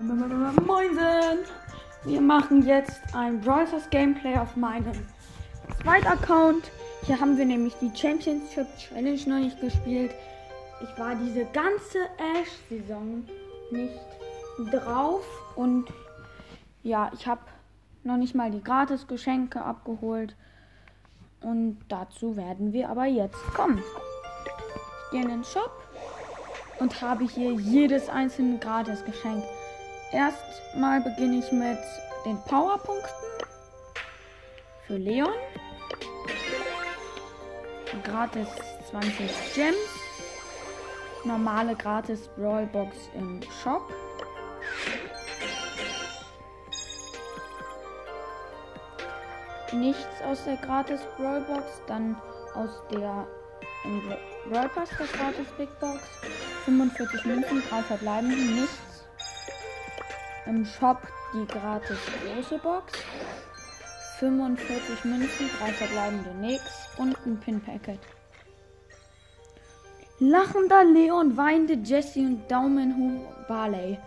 Moinsen! Wir machen jetzt ein Brawl Stars Gameplay auf meinem zweiten Account. Hier haben wir nämlich die Championship Challenge noch nicht gespielt. Ich war diese ganze Ash-Saison nicht drauf und ja, ich habe noch nicht mal die Gratis-Geschenke abgeholt. Und dazu werden wir aber jetzt kommen. Ich gehe in den Shop und habe hier jedes einzelne Gratis-Geschenk. Erstmal beginne ich mit den Powerpunkten für Leon. Gratis 20 Gems. Normale gratis Brawlbox im Shop. Nichts aus der gratis Brawlbox, dann aus der im Brawl Pass der gratis Big Box. 45 Münzen, 3 verbleibende, nichts. Im Shop die gratis große Box. 45 Münzen, 3 verbleibende, nix. Und ein Pin-Packet. Lachender Leon, weinende Jesse und Daumen hoch Barley.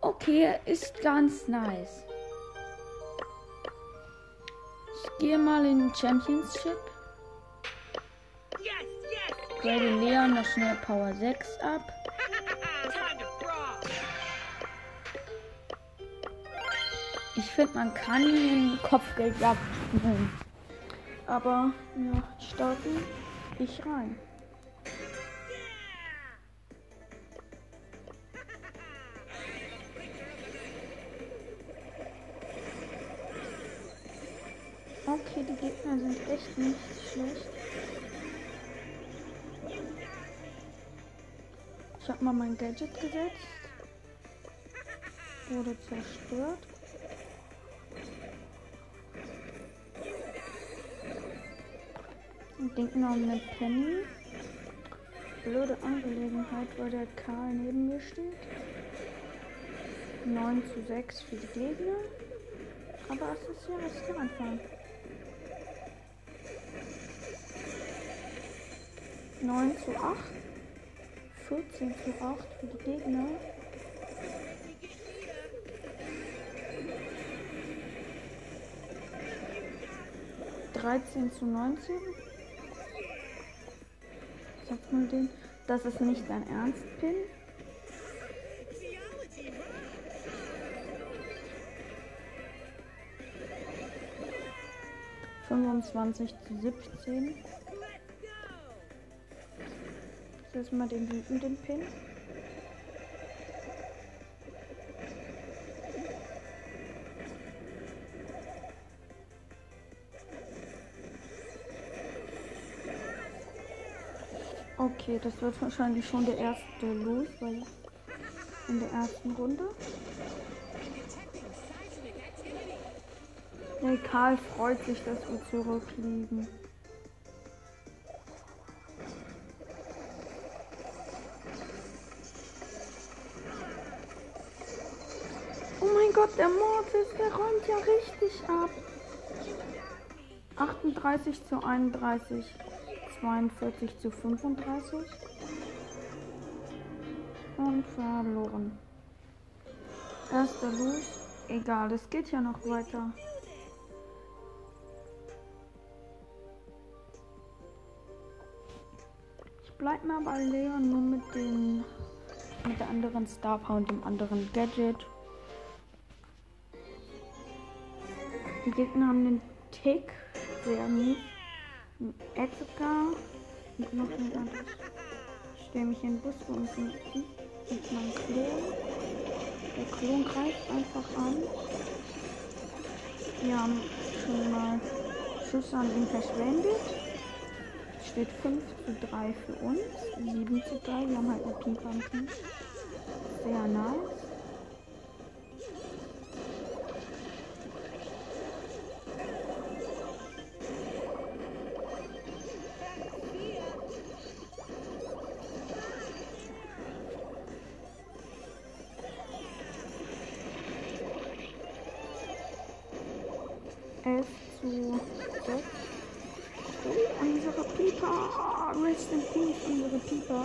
Okay, ist ganz nice. Ich gehe mal in Championship. Grade Leon noch schnell Power 6 ab. Finde, man kann ihn Kopfgeldjagd spielen. Aber ja, starten ich rein. Okay, die Gegner sind echt nicht schlecht. Ich habe mal mein Gadget gesetzt. Wurde zerstört. Und denken noch eine Penny. Blöde Angelegenheit, weil der Karl neben mir steht. 9 zu 6 für die Gegner. Aber es ist ja erst der Anfang. 9 zu 8. 14 zu 8 für die Gegner. Dreizehn zu neunzehn. Sag mal den. Das ist nicht dein Ernst, Pin. Fünfundzwanzig zu siebzehn. Jetzt mal den wütenden Pin. Okay, das wird wahrscheinlich schon der erste los, weil in der ersten Runde. Der Karl freut sich, dass wir zurückliegen. Oh mein Gott, der Mortis, der räumt ja richtig ab. 38 zu 31. 42 zu 35 und verloren. Erster Los. Egal, es geht ja noch weiter. Ich bleib mal bei Leon nur mit den mit der anderen Star Power und dem anderen Gadget. Die Gegner haben den Tick, sehr mies. Edgar und noch ein anderes. Ich stelle mich in den Bus und mit meinem Klon. Der Klon greift einfach an. Wir haben schon mal Schüsse an ihn verschwendet. Steht 5 zu 3 für uns, 7 zu 3. Wir haben halt eine Pieper am Team. Sehr nice. 11 zu 6. Oh, unsere Pieper. Rest in Peace, unsere Pieper.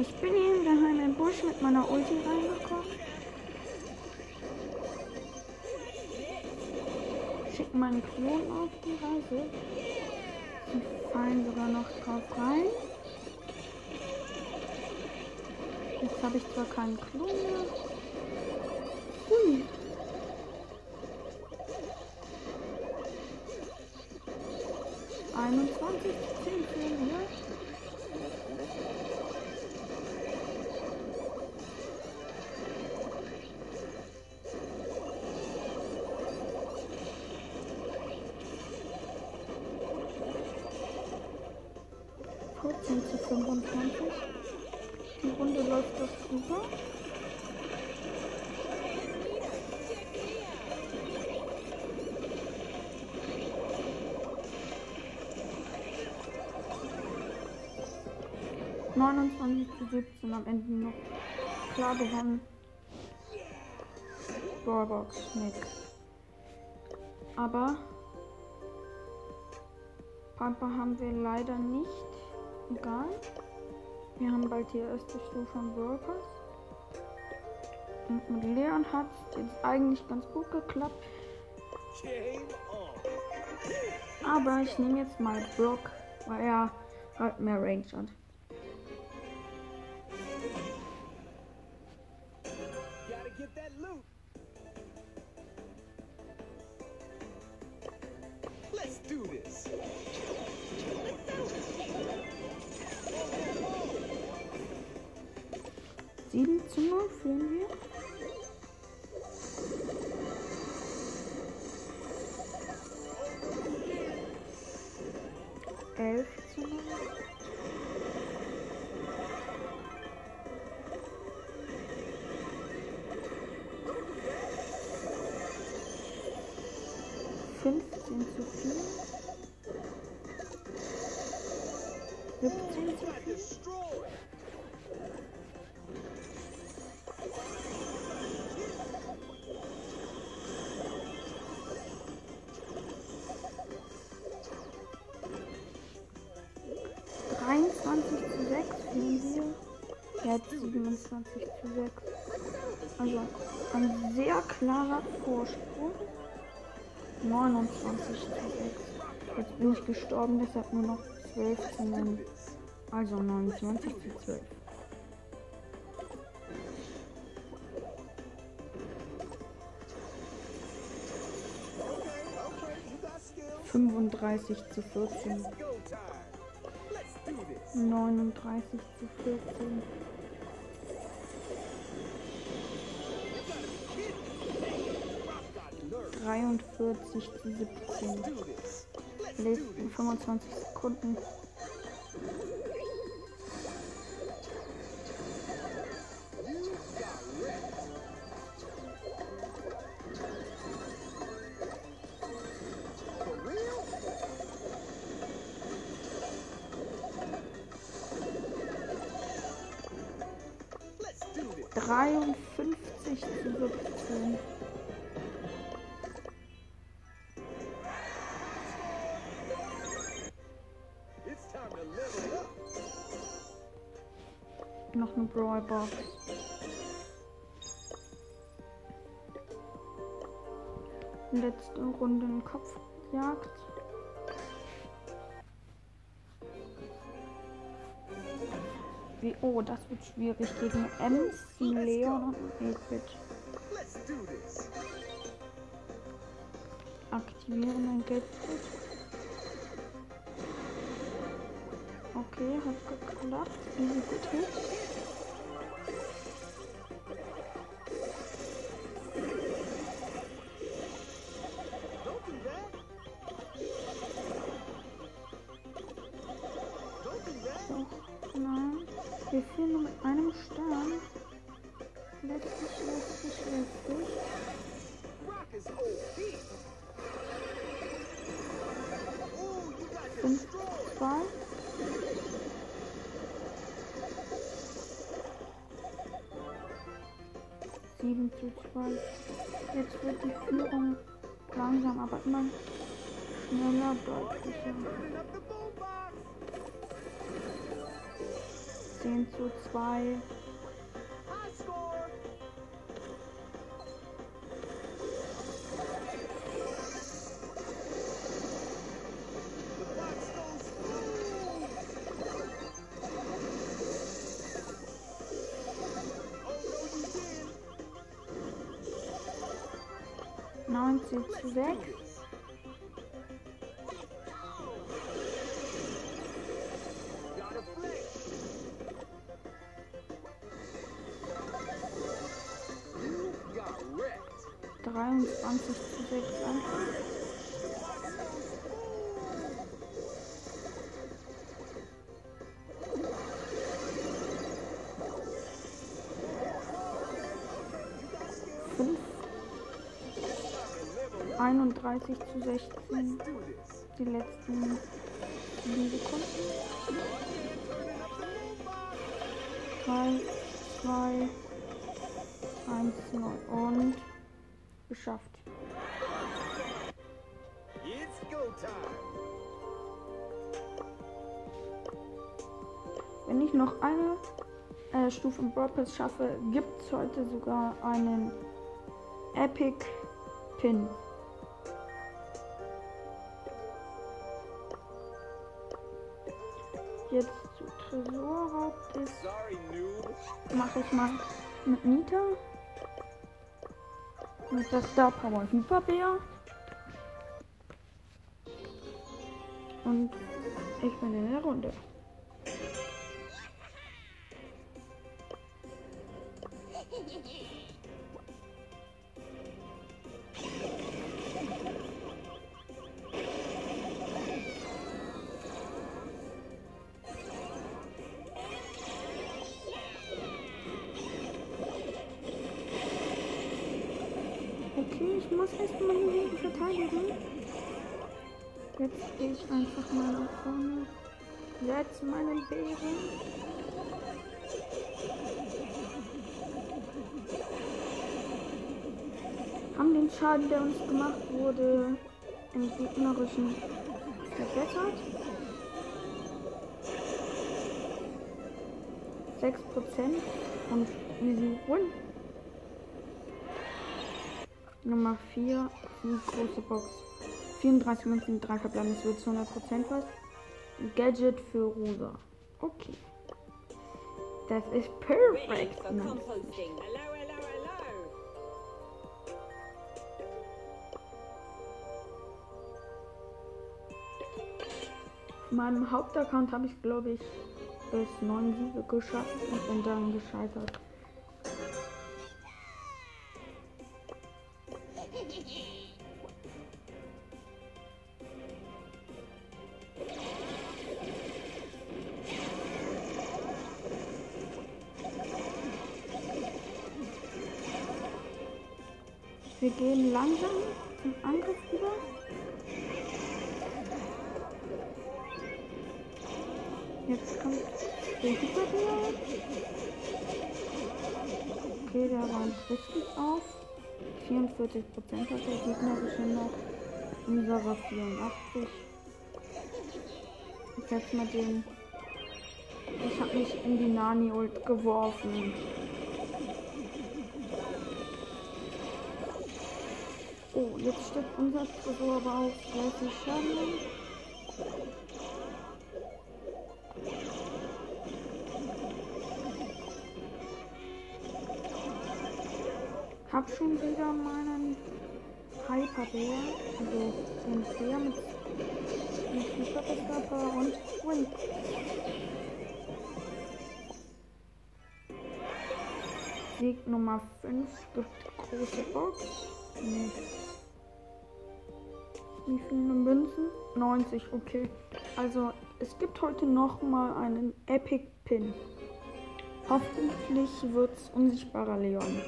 Ich bin hier im geheimen Busch mit meiner Ulti reingekommen. Meinen Klon auf die Reise. Sie fallen sogar noch drauf rein. Jetzt habe ich zwar keinen Klon mehr. 10 zu 25. Die Runde läuft doch super. Neunundzwanzig zu 17 am Ende noch klar gewonnen. Ballbox, nix. Aber Pampa haben wir leider nicht. Egal. Wir haben bald die erste Stufe von Workers. Und mit Leon hat es jetzt eigentlich ganz gut geklappt. Aber ich nehme jetzt mal Brock, weil er halt mehr Range hat. Sieben 0 führen wir. Elf 0. Fünfzehn zu vier. Siebzehn zu Got 27 zu 6. Also ein sehr klarer Vorsprung. 29 zu 6. Jetzt bin ich gestorben, deshalb nur noch 12 zu 9. Also 29 zu 12. Okay, okay, you got skills. 35 zu 14. Go time. Let's do this. 39 zu 14. 43 zu 17. Do this. Let's Letzten 25 Sekunden. You got wrecked. Brawlbox. Letzte Runde in Kopfjagd. Wie, oh, das wird schwierig gegen Ems, Leon und 8-Bit. Let's do this. Aktivieren ein Gadget. Okay, hat geklappt. Easy Hit. Don't nein. Wir führen nur mit einem Stern. Letztlich, letztlich, letztlich. Fünf, zwei. Sieben zu zwei. Jetzt wird die Führung langsam, aber immer schneller, deutlicher. 10 zu 2. High score. The 23 zu 6 Anfang. Fünf. 31 zu 16. Do this. Die letzten 7 Sekunden. 3, 2, 1, 0 und geschafft. Wenn ich noch eine äh, Stufe im Brawl schaffe, gibt es heute sogar einen Epic Pin. Jetzt zu Tresorraub ist, mache ich mal mit Nita. Mit der Star Power Hyperbär. Und ich bin in der Runde. Setz meinen Bären. Haben den Schaden, der uns gemacht wurde, im gegnerischen verbessert. 6% und easy win. Nummer 4, die große Box. 34 Münzen, 3 verbleiben, es wird zu 100% was. Gadget für Rosa. Okay. Das ist perfekt. meinem Hauptaccount habe ich, glaube ich, bis 9 Siege geschafft und bin dann gescheitert. Gehen langsam zum Angriff über. Jetzt kommt der Hyperbär. Okay, der räumt richtig auf. 44% hat der gegnerische noch. Unsere 84. Ich setz mal den. Ich habe mich in die Nani-Ult geworfen. Oh, jetzt steht unser Tresor aber auf 30 Schaden. Hab schon wieder meinen Hyperbär, also den Bär mit mit Hyperkörper und Win. Sieg Nummer 5 gibt große Box. Nee. Wie viele Münzen? 90, okay. Also es gibt heute noch mal einen Epic Pin. Hoffentlich wird's unsichtbarer Leon.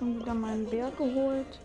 Schon wieder meinen Bär geholt.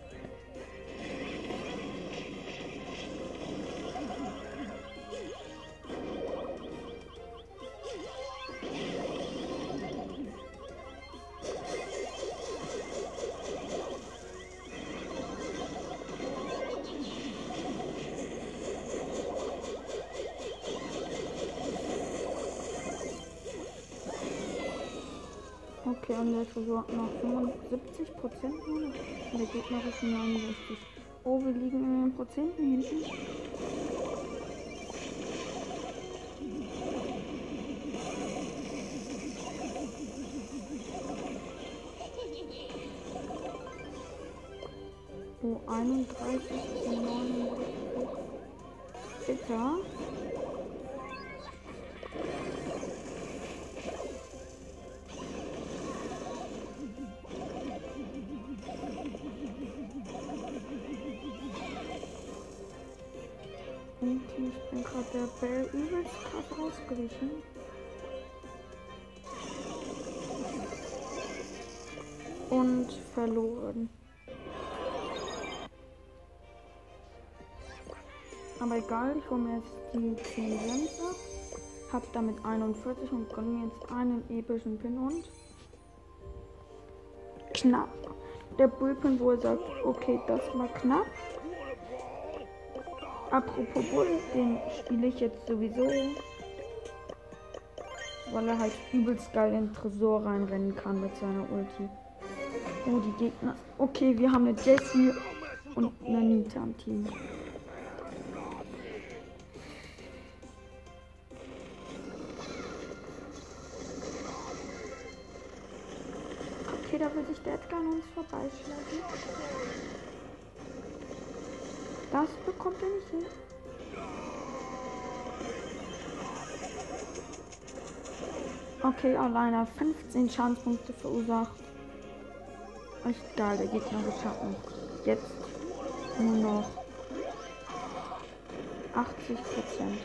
Okay, und der Tresor noch 75 Prozent. Und der gegnerische 69. Oh, wir liegen in den Prozenten hinten. Oh, 31 zu 69. Bitter. Ausgewichen. Und verloren. Aber egal, ich hole mir jetzt die 10 Gems ab. Hab damit 41 und gönne mir jetzt einen epischen Pin und knapp. Der Bullpin, wo er sagt, okay, das war knapp. Apropos Bull, den spiele ich jetzt sowieso. Weil er halt übelst geil in den Tresor reinrennen kann mit seiner Ulti. Oh, die Gegner. Okay, wir haben eine Jessie und eine Nita am Team. Okay, da will sich der Edgar an uns vorbeischlagen. Das bekommt er nicht hin. Okay, alleine 15 Schadenspunkte verursacht. Echt geil, der Gegner geschaffen. Jetzt nur noch 80 Prozent.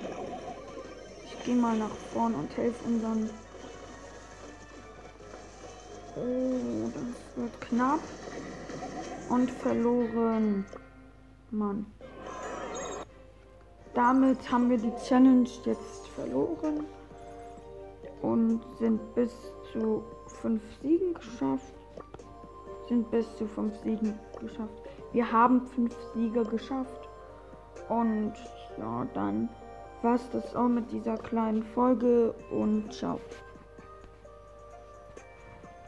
Ich gehe mal nach vorn und helfe unseren. Oh, das wird knapp. Und verloren. Mann. Damit haben wir die Challenge jetzt verloren und sind bis zu fünf Siegen geschafft. Sind bis zu fünf Siegen geschafft. Wir haben fünf Siege geschafft. Und ja, dann war es das auch mit dieser kleinen Folge und ciao.